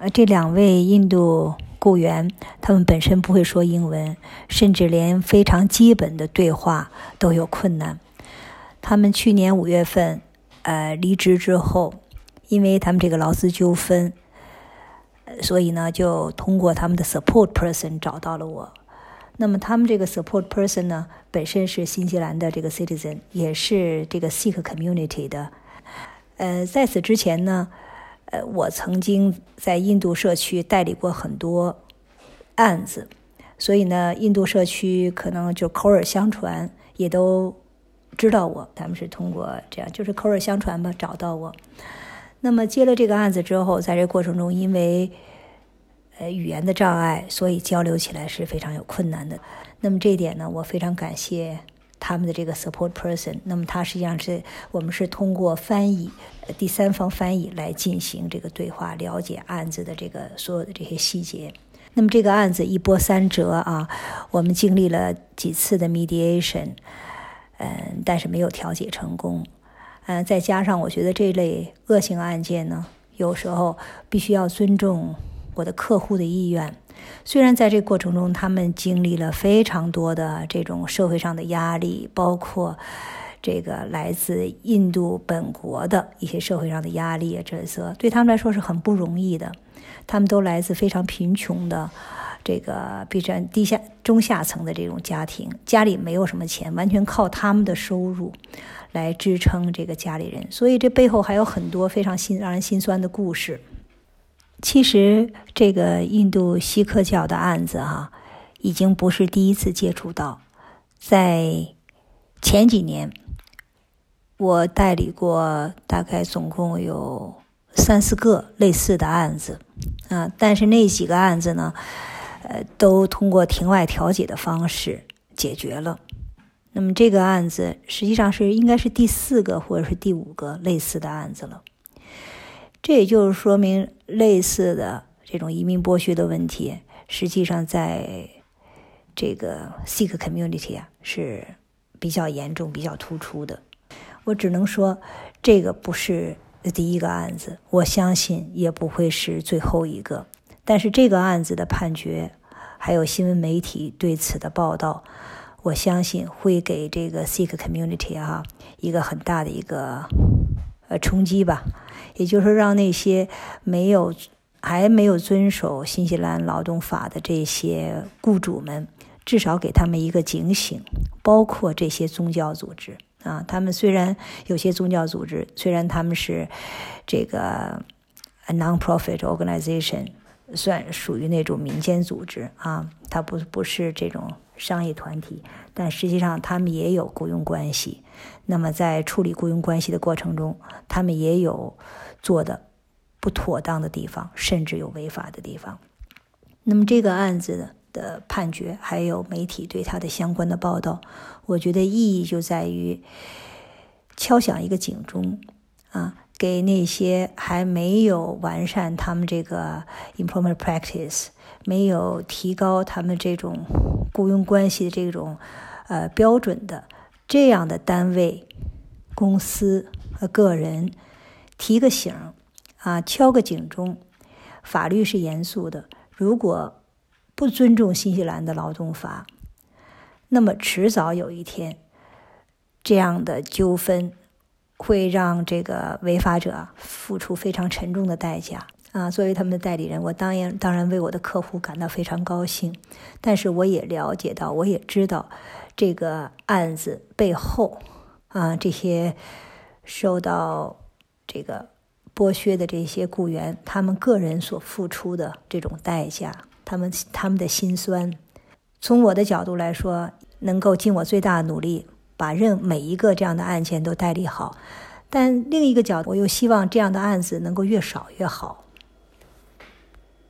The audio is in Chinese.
呃，这两位印度雇员，他们本身不会说英文，甚至连非常基本的对话都有困难。他们去年五月份，呃，离职之后，因为他们这个劳资纠纷，所以呢，就通过他们的 support person 找到了我。那么他们这个 support person 呢，本身是新西兰的这个 citizen，也是这个 Sikh community 的。呃，在此之前呢，呃，我曾经在印度社区代理过很多案子，所以呢，印度社区可能就口耳相传，也都。知道我，他们是通过这样，就是口耳相传吧，找到我。那么接了这个案子之后，在这过程中，因为呃语言的障碍，所以交流起来是非常有困难的。那么这一点呢，我非常感谢他们的这个 support person。那么他实际上是我们是通过翻译，第三方翻译来进行这个对话，了解案子的这个所有的这些细节。那么这个案子一波三折啊，我们经历了几次的 mediation。嗯，但是没有调解成功。嗯，再加上我觉得这类恶性案件呢，有时候必须要尊重我的客户的意愿。虽然在这过程中，他们经历了非常多的这种社会上的压力，包括这个来自印度本国的一些社会上的压力啊，这些对他们来说是很不容易的。他们都来自非常贫穷的。这个比占低下中下层的这种家庭，家里没有什么钱，完全靠他们的收入来支撑这个家里人，所以这背后还有很多非常心让人心酸的故事。其实这个印度锡克教的案子哈，已经不是第一次接触到，在前几年我代理过大概总共有三四个类似的案子啊，但是那几个案子呢。呃，都通过庭外调解的方式解决了。那么这个案子实际上是应该是第四个或者是第五个类似的案子了。这也就是说明，类似的这种移民剥削的问题，实际上在这个 Sikh community 啊是比较严重、比较突出的。我只能说，这个不是第一个案子，我相信也不会是最后一个。但是这个案子的判决。还有新闻媒体对此的报道，我相信会给这个 Sikh community 啊一个很大的一个呃冲击吧。也就是，让那些没有还没有遵守新西兰劳动法的这些雇主们，至少给他们一个警醒。包括这些宗教组织啊，他们虽然有些宗教组织，虽然他们是这个 non-profit organization。算属于那种民间组织啊，它不不是这种商业团体，但实际上他们也有雇佣关系。那么在处理雇佣关系的过程中，他们也有做的不妥当的地方，甚至有违法的地方。那么这个案子的判决，还有媒体对他的相关的报道，我觉得意义就在于敲响一个警钟啊。给那些还没有完善他们这个 employment practice，没有提高他们这种雇佣关系的这种呃标准的这样的单位、公司和个人，提个醒啊，敲个警钟。法律是严肃的，如果不尊重新西兰的劳动法，那么迟早有一天，这样的纠纷。会让这个违法者付出非常沉重的代价啊！作为他们的代理人，我当然当然为我的客户感到非常高兴，但是我也了解到，我也知道这个案子背后啊，这些受到这个剥削的这些雇员，他们个人所付出的这种代价，他们他们的辛酸。从我的角度来说，能够尽我最大的努力。把任每一个这样的案件都代理好，但另一个角度，我又希望这样的案子能够越少越好。